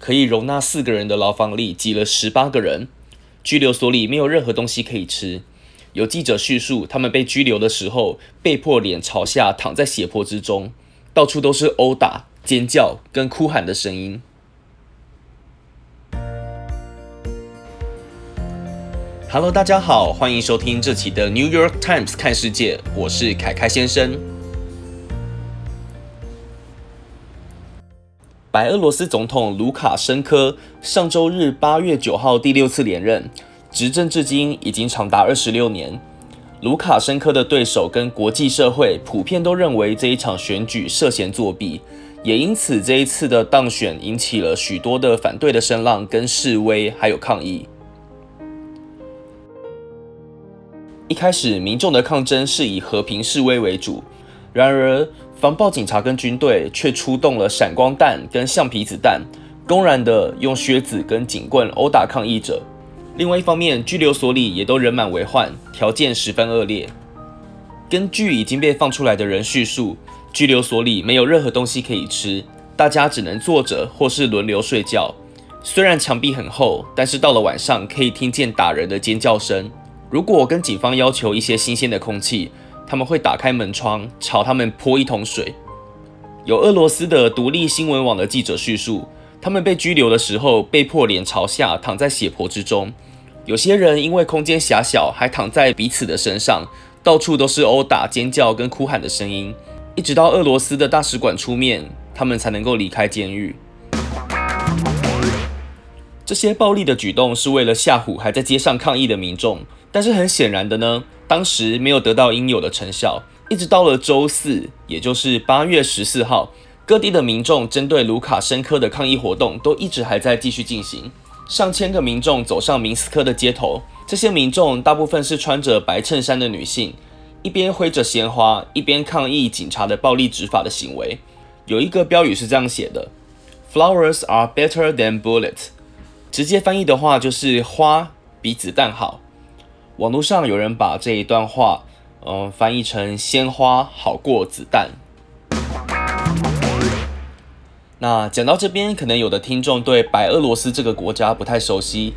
可以容纳四个人的牢房里挤了十八个人，拘留所里没有任何东西可以吃。有记者叙述，他们被拘留的时候，被迫脸朝下躺在血泊之中，到处都是殴打、尖叫跟哭喊的声音。Hello，大家好，欢迎收听这期的 New York Times 看世界，我是凯凯先生。白俄罗斯总统卢卡申科上周日八月九号第六次连任。执政至今已经长达二十六年，卢卡申科的对手跟国际社会普遍都认为这一场选举涉嫌作弊，也因此这一次的当选引起了许多的反对的声浪、跟示威还有抗议。一开始民众的抗争是以和平示威为主，然而防暴警察跟军队却出动了闪光弹跟橡皮子弹，公然的用靴子跟警棍殴打抗议者。另外一方面，拘留所里也都人满为患，条件十分恶劣。根据已经被放出来的人叙述，拘留所里没有任何东西可以吃，大家只能坐着或是轮流睡觉。虽然墙壁很厚，但是到了晚上可以听见打人的尖叫声。如果跟警方要求一些新鲜的空气，他们会打开门窗朝他们泼一桶水。有俄罗斯的独立新闻网的记者叙述，他们被拘留的时候被迫脸朝下躺在血泊之中。有些人因为空间狭小，还躺在彼此的身上，到处都是殴打、尖叫跟哭喊的声音。一直到俄罗斯的大使馆出面，他们才能够离开监狱。这些暴力的举动是为了吓唬还在街上抗议的民众，但是很显然的呢，当时没有得到应有的成效。一直到了周四，也就是八月十四号，各地的民众针对卢卡申科的抗议活动都一直还在继续进行。上千个民众走上明斯克的街头，这些民众大部分是穿着白衬衫的女性，一边挥着鲜花，一边抗议警察的暴力执法的行为。有一个标语是这样写的：“Flowers are better than bullets。”直接翻译的话就是“花比子弹好”。网络上有人把这一段话，嗯，翻译成“鲜花好过子弹”。那讲到这边，可能有的听众对白俄罗斯这个国家不太熟悉，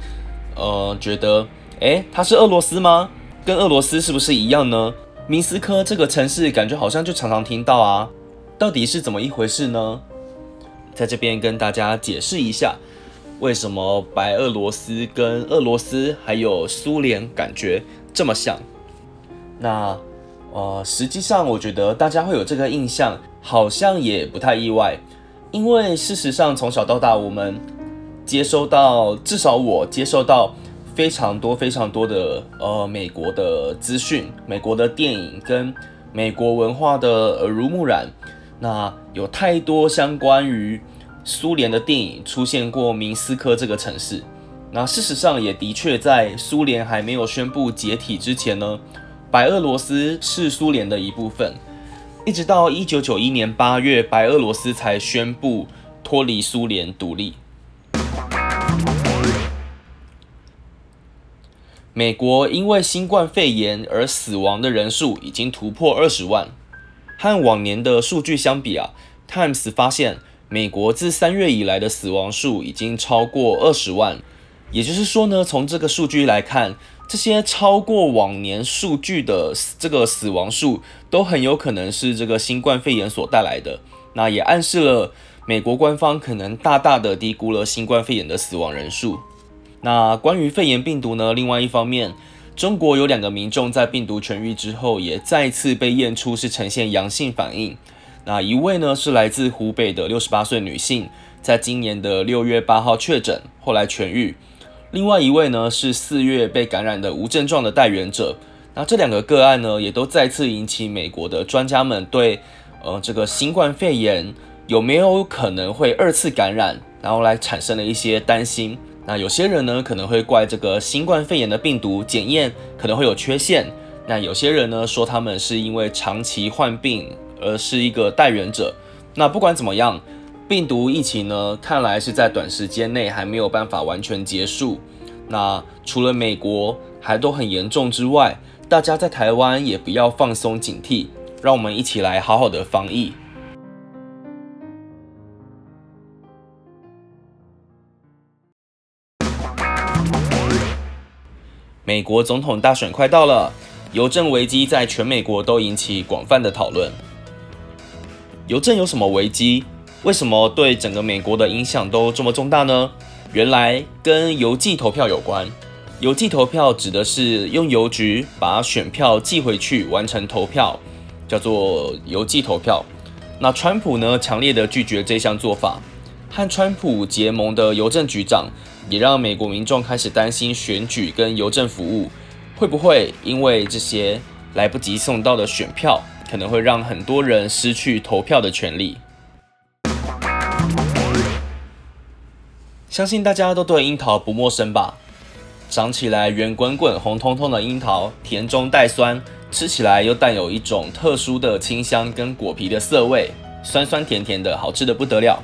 呃，觉得，诶，它是俄罗斯吗？跟俄罗斯是不是一样呢？明斯科这个城市感觉好像就常常听到啊，到底是怎么一回事呢？在这边跟大家解释一下，为什么白俄罗斯跟俄罗斯还有苏联感觉这么像？那，呃，实际上我觉得大家会有这个印象，好像也不太意外。因为事实上，从小到大，我们接收到，至少我接收到非常多、非常多的呃美国的资讯、美国的电影跟美国文化的耳濡目染。那有太多相关于苏联的电影出现过明斯科这个城市。那事实上也的确在苏联还没有宣布解体之前呢，白俄罗斯是苏联的一部分。一直到一九九一年八月，白俄罗斯才宣布脱离苏联独立。美国因为新冠肺炎而死亡的人数已经突破二十万，和往年的数据相比啊，Times 发现美国自三月以来的死亡数已经超过二十万。也就是说呢，从这个数据来看。这些超过往年数据的这个死亡数，都很有可能是这个新冠肺炎所带来的。那也暗示了美国官方可能大大的低估了新冠肺炎的死亡人数。那关于肺炎病毒呢？另外一方面，中国有两个民众在病毒痊愈之后，也再次被验出是呈现阳性反应。那一位呢是来自湖北的六十八岁女性，在今年的六月八号确诊，后来痊愈。另外一位呢是四月被感染的无症状的带源者，那这两个个案呢也都再次引起美国的专家们对呃这个新冠肺炎有没有可能会二次感染，然后来产生了一些担心。那有些人呢可能会怪这个新冠肺炎的病毒检验可能会有缺陷，那有些人呢说他们是因为长期患病而是一个代源者。那不管怎么样病毒疫情呢看来是在短时间内还没有办法完全结束。那除了美国还都很严重之外大家在台湾也不要放松警惕让我们一起来好好的防疫。美国总统大选快到了邮政危机在全美国都引起广泛的讨论。邮政有什么危机？为什么对整个美国的影响都这么重大呢？原来跟邮寄投票有关。邮寄投票指的是用邮局把选票寄回去完成投票，叫做邮寄投票。那川普呢，强烈的拒绝这项做法。和川普结盟的邮政局长，也让美国民众开始担心选举跟邮政服务会不会因为这些来不及送到的选票，可能会让很多人失去投票的权利。相信大家都对樱桃不陌生吧？长起来圆滚滚、红彤彤的樱桃，甜中带酸，吃起来又带有一种特殊的清香跟果皮的涩味，酸酸甜甜的，好吃的不得了。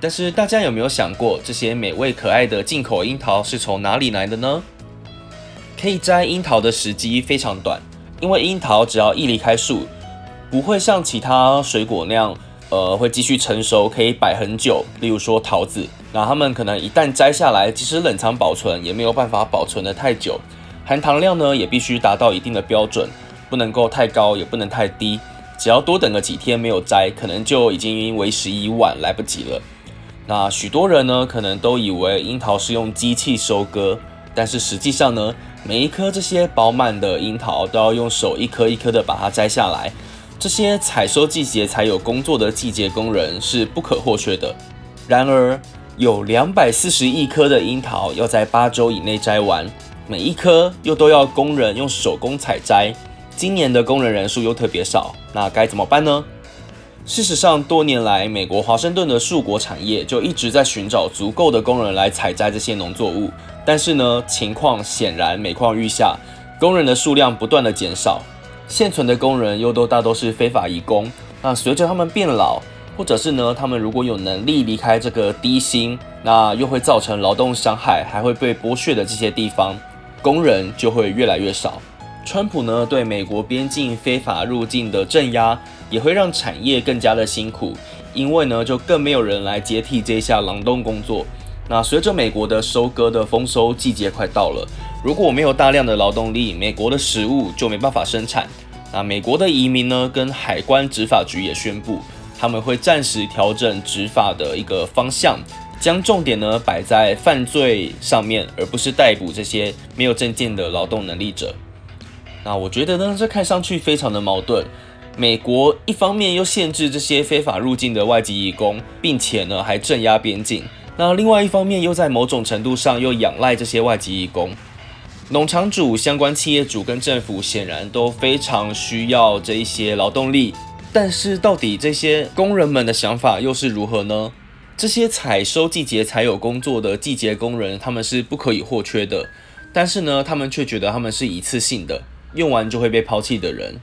但是大家有没有想过，这些美味可爱的进口樱桃是从哪里来的呢？可以摘樱桃的时机非常短，因为樱桃只要一离开树，不会像其他水果那样，呃，会继续成熟，可以摆很久。例如说桃子，那它们可能一旦摘下来，即使冷藏保存，也没有办法保存的太久。含糖量呢，也必须达到一定的标准，不能够太高，也不能太低。只要多等个几天没有摘，可能就已经为时已晚，来不及了。那许多人呢，可能都以为樱桃是用机器收割，但是实际上呢，每一颗这些饱满的樱桃都要用手一颗一颗的把它摘下来。这些采收季节才有工作的季节工人是不可或缺的。然而，有两百四十亿颗的樱桃要在八周以内摘完，每一颗又都要工人用手工采摘。今年的工人人数又特别少，那该怎么办呢？事实上，多年来，美国华盛顿的树果产业就一直在寻找足够的工人来采摘这些农作物。但是呢，情况显然每况愈下，工人的数量不断的减少，现存的工人又都大都是非法移工。那随着他们变老，或者是呢，他们如果有能力离开这个低薪，那又会造成劳动伤害，还会被剥削的这些地方，工人就会越来越少。川普呢，对美国边境非法入境的镇压，也会让产业更加的辛苦，因为呢，就更没有人来接替这一下劳动工作。那随着美国的收割的丰收季节快到了，如果没有大量的劳动力，美国的食物就没办法生产。那美国的移民呢，跟海关执法局也宣布，他们会暂时调整执法的一个方向，将重点呢摆在犯罪上面，而不是逮捕这些没有证件的劳动能力者。那我觉得呢，这看上去非常的矛盾。美国一方面又限制这些非法入境的外籍移工，并且呢还镇压边境；那另外一方面又在某种程度上又仰赖这些外籍义工。农场主、相关企业主跟政府显然都非常需要这一些劳动力，但是到底这些工人们的想法又是如何呢？这些采收季节才有工作的季节工人，他们是不可以或缺的，但是呢，他们却觉得他们是一次性的。用完就会被抛弃的人。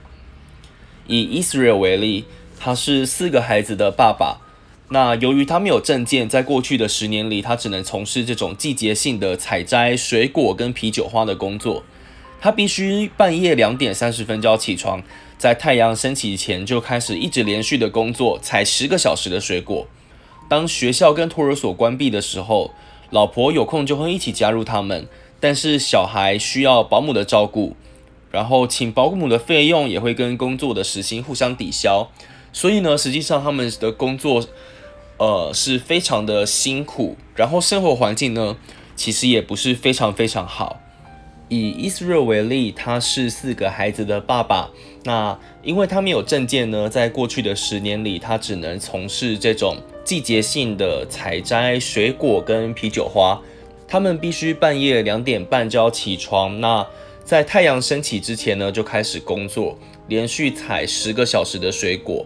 以 Israel 为例，他是四个孩子的爸爸。那由于他没有证件，在过去的十年里，他只能从事这种季节性的采摘水果跟啤酒花的工作。他必须半夜两点三十分就要起床，在太阳升起前就开始一直连续的工作，采十个小时的水果。当学校跟托儿所关闭的时候，老婆有空就会一起加入他们，但是小孩需要保姆的照顾。然后请保姆的费用也会跟工作的时薪互相抵消，所以呢，实际上他们的工作，呃，是非常的辛苦。然后生活环境呢，其实也不是非常非常好。以伊斯热为例，他是四个孩子的爸爸。那因为他没有证件呢，在过去的十年里，他只能从事这种季节性的采摘水果跟啤酒花。他们必须半夜两点半就要起床。那在太阳升起之前呢，就开始工作，连续采十个小时的水果。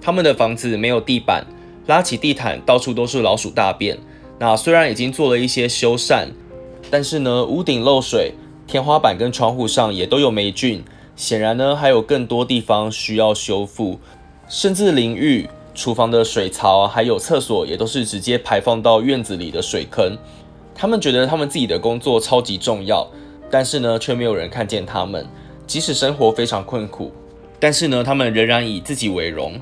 他们的房子没有地板，拉起地毯，到处都是老鼠大便。那虽然已经做了一些修缮，但是呢，屋顶漏水，天花板跟窗户上也都有霉菌。显然呢，还有更多地方需要修复，甚至淋浴、厨房的水槽还有厕所也都是直接排放到院子里的水坑。他们觉得他们自己的工作超级重要。但是呢，却没有人看见他们。即使生活非常困苦，但是呢，他们仍然以自己为荣，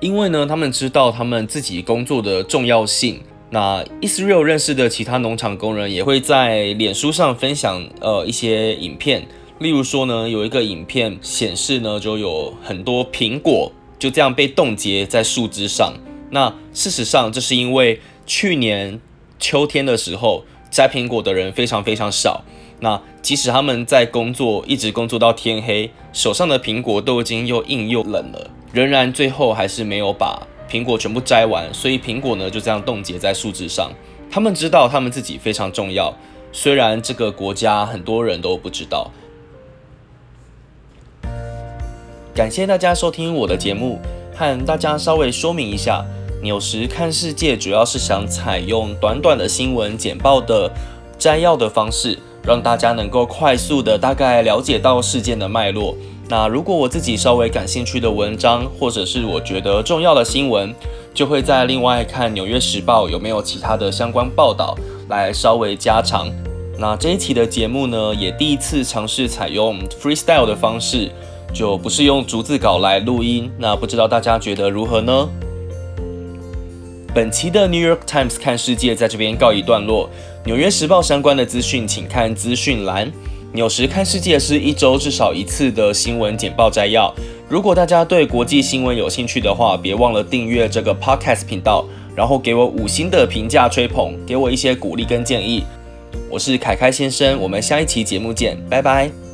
因为呢，他们知道他们自己工作的重要性，那 Israel 认识的其他农场工人也会在脸书上分享呃一些影片，例如说呢，有一个影片显示呢，就有很多苹果就这样被冻结在树枝上。那事实上，这是因为去年秋天的时候摘苹果的人非常非常少。那即使他们在工作，一直工作到天黑，手上的苹果都已经又硬又冷了，仍然最后还是没有把。苹果全部摘完，所以苹果呢就这样冻结在树枝上。他们知道他们自己非常重要，虽然这个国家很多人都不知道。感谢大家收听我的节目，和大家稍微说明一下，纽时看世界主要是想采用短短的新闻简报的摘要的方式，让大家能够快速的大概了解到事件的脉络。那如果我自己稍微感兴趣的文章，或者是我觉得重要的新闻，就会在另外看《纽约时报》有没有其他的相关报道来稍微加长。那这一期的节目呢，也第一次尝试采用 freestyle 的方式，就不是用逐字稿来录音。那不知道大家觉得如何呢？本期的 New York Times 看世界在这边告一段落，《纽约时报》相关的资讯请看资讯栏。纽时看世界是一周至少一次的新闻简报摘要。如果大家对国际新闻有兴趣的话，别忘了订阅这个 podcast 频道，然后给我五星的评价吹捧，给我一些鼓励跟建议。我是凯凯先生，我们下一期节目见，拜拜。